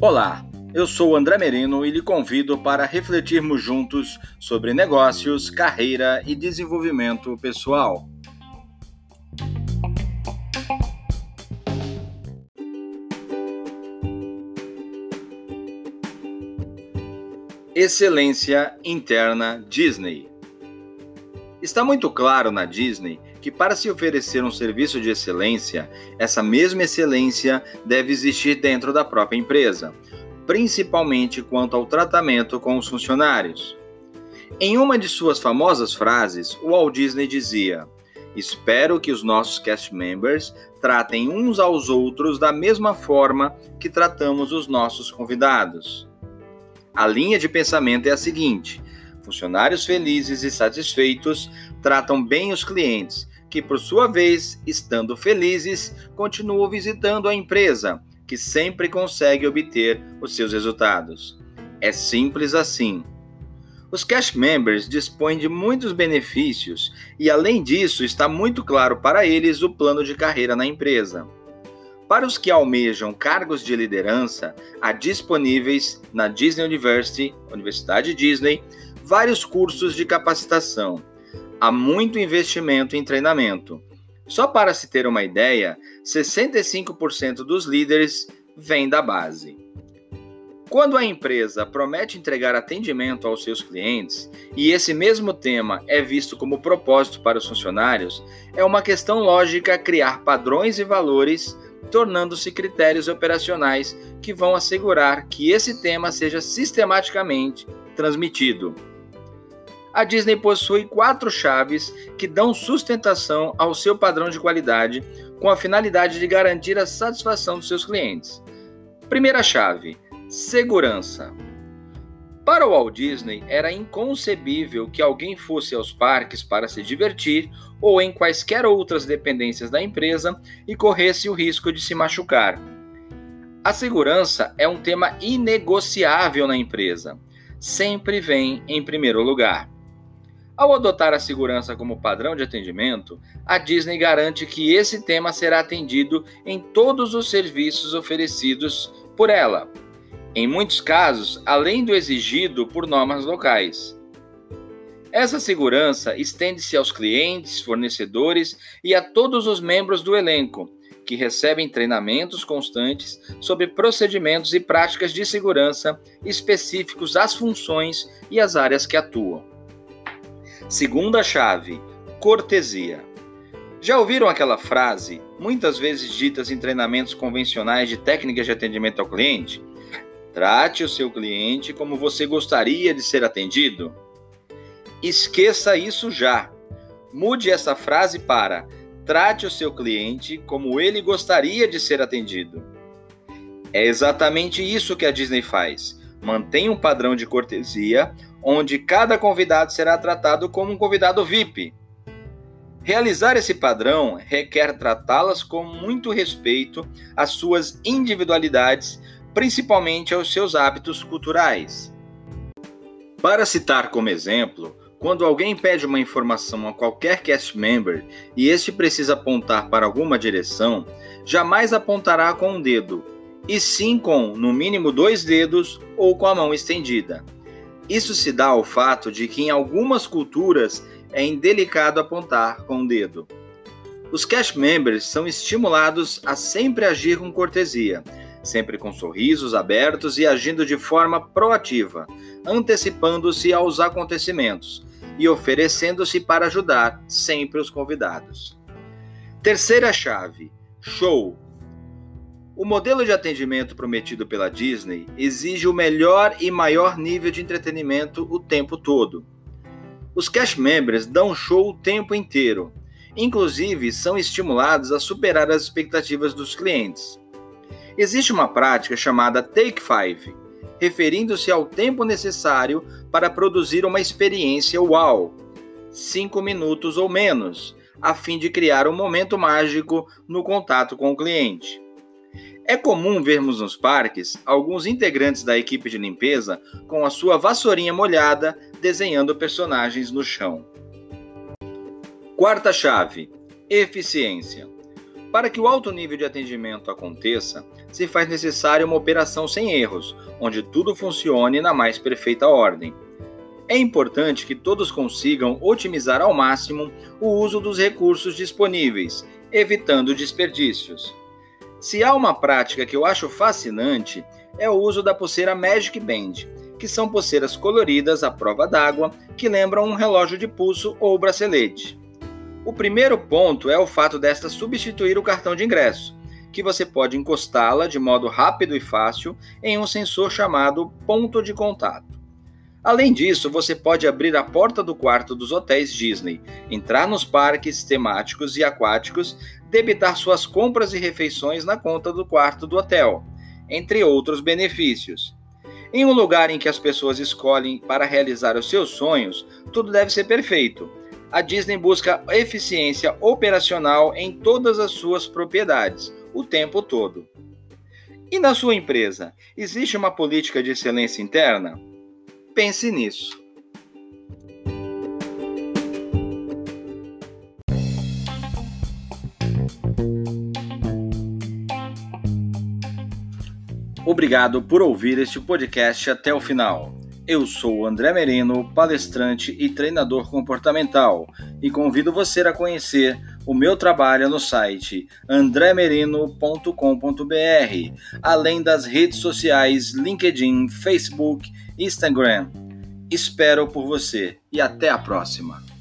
Olá, eu sou André Merino e lhe convido para refletirmos juntos sobre negócios, carreira e desenvolvimento pessoal. Excelência interna Disney. Está muito claro na Disney que, para se oferecer um serviço de excelência, essa mesma excelência deve existir dentro da própria empresa, principalmente quanto ao tratamento com os funcionários. Em uma de suas famosas frases, o Walt Disney dizia: Espero que os nossos cast members tratem uns aos outros da mesma forma que tratamos os nossos convidados. A linha de pensamento é a seguinte: funcionários felizes e satisfeitos tratam bem os clientes, que por sua vez, estando felizes, continuam visitando a empresa, que sempre consegue obter os seus resultados. É simples assim. Os cash members dispõem de muitos benefícios e, além disso, está muito claro para eles o plano de carreira na empresa. Para os que almejam cargos de liderança, há disponíveis na Disney University, Universidade Disney, vários cursos de capacitação. Há muito investimento em treinamento. Só para se ter uma ideia, 65% dos líderes vêm da base. Quando a empresa promete entregar atendimento aos seus clientes e esse mesmo tema é visto como propósito para os funcionários, é uma questão lógica criar padrões e valores tornando-se critérios operacionais que vão assegurar que esse tema seja sistematicamente transmitido. A Disney possui quatro chaves que dão sustentação ao seu padrão de qualidade com a finalidade de garantir a satisfação dos seus clientes. Primeira chave: segurança. Para o Walt Disney, era inconcebível que alguém fosse aos parques para se divertir ou em quaisquer outras dependências da empresa e corresse o risco de se machucar. A segurança é um tema inegociável na empresa. Sempre vem em primeiro lugar. Ao adotar a segurança como padrão de atendimento, a Disney garante que esse tema será atendido em todos os serviços oferecidos por ela em muitos casos, além do exigido por normas locais. Essa segurança estende-se aos clientes, fornecedores e a todos os membros do elenco, que recebem treinamentos constantes sobre procedimentos e práticas de segurança específicos às funções e às áreas que atuam. Segunda chave: cortesia. Já ouviram aquela frase, muitas vezes ditas em treinamentos convencionais de técnicas de atendimento ao cliente? Trate o seu cliente como você gostaria de ser atendido. Esqueça isso já. Mude essa frase para: trate o seu cliente como ele gostaria de ser atendido. É exatamente isso que a Disney faz. Mantém um padrão de cortesia onde cada convidado será tratado como um convidado VIP. Realizar esse padrão requer tratá-las com muito respeito às suas individualidades principalmente aos seus hábitos culturais. Para citar como exemplo, quando alguém pede uma informação a qualquer cast member e este precisa apontar para alguma direção, jamais apontará com um dedo, e sim com, no mínimo, dois dedos ou com a mão estendida. Isso se dá ao fato de que em algumas culturas é indelicado apontar com o dedo. Os cast members são estimulados a sempre agir com cortesia, sempre com sorrisos abertos e agindo de forma proativa, antecipando-se aos acontecimentos e oferecendo-se para ajudar sempre os convidados. Terceira chave: show. O modelo de atendimento prometido pela Disney exige o melhor e maior nível de entretenimento o tempo todo. Os cash members dão show o tempo inteiro, inclusive são estimulados a superar as expectativas dos clientes. Existe uma prática chamada Take Five, referindo-se ao tempo necessário para produzir uma experiência uau, cinco minutos ou menos, a fim de criar um momento mágico no contato com o cliente. É comum vermos nos parques alguns integrantes da equipe de limpeza com a sua vassourinha molhada desenhando personagens no chão. Quarta chave: eficiência. Para que o alto nível de atendimento aconteça, se faz necessária uma operação sem erros, onde tudo funcione na mais perfeita ordem. É importante que todos consigam otimizar ao máximo o uso dos recursos disponíveis, evitando desperdícios. Se há uma prática que eu acho fascinante, é o uso da pulseira Magic Band, que são pulseiras coloridas à prova d'água que lembram um relógio de pulso ou bracelete. O primeiro ponto é o fato desta substituir o cartão de ingresso, que você pode encostá-la de modo rápido e fácil em um sensor chamado ponto de contato. Além disso, você pode abrir a porta do quarto dos hotéis Disney, entrar nos parques temáticos e aquáticos, debitar suas compras e refeições na conta do quarto do hotel, entre outros benefícios. Em um lugar em que as pessoas escolhem para realizar os seus sonhos, tudo deve ser perfeito. A Disney busca eficiência operacional em todas as suas propriedades, o tempo todo. E na sua empresa, existe uma política de excelência interna? Pense nisso. Obrigado por ouvir este podcast até o final. Eu sou André Merino, palestrante e treinador comportamental, e convido você a conhecer o meu trabalho no site andremerino.com.br, além das redes sociais LinkedIn, Facebook Instagram. Espero por você e até a próxima.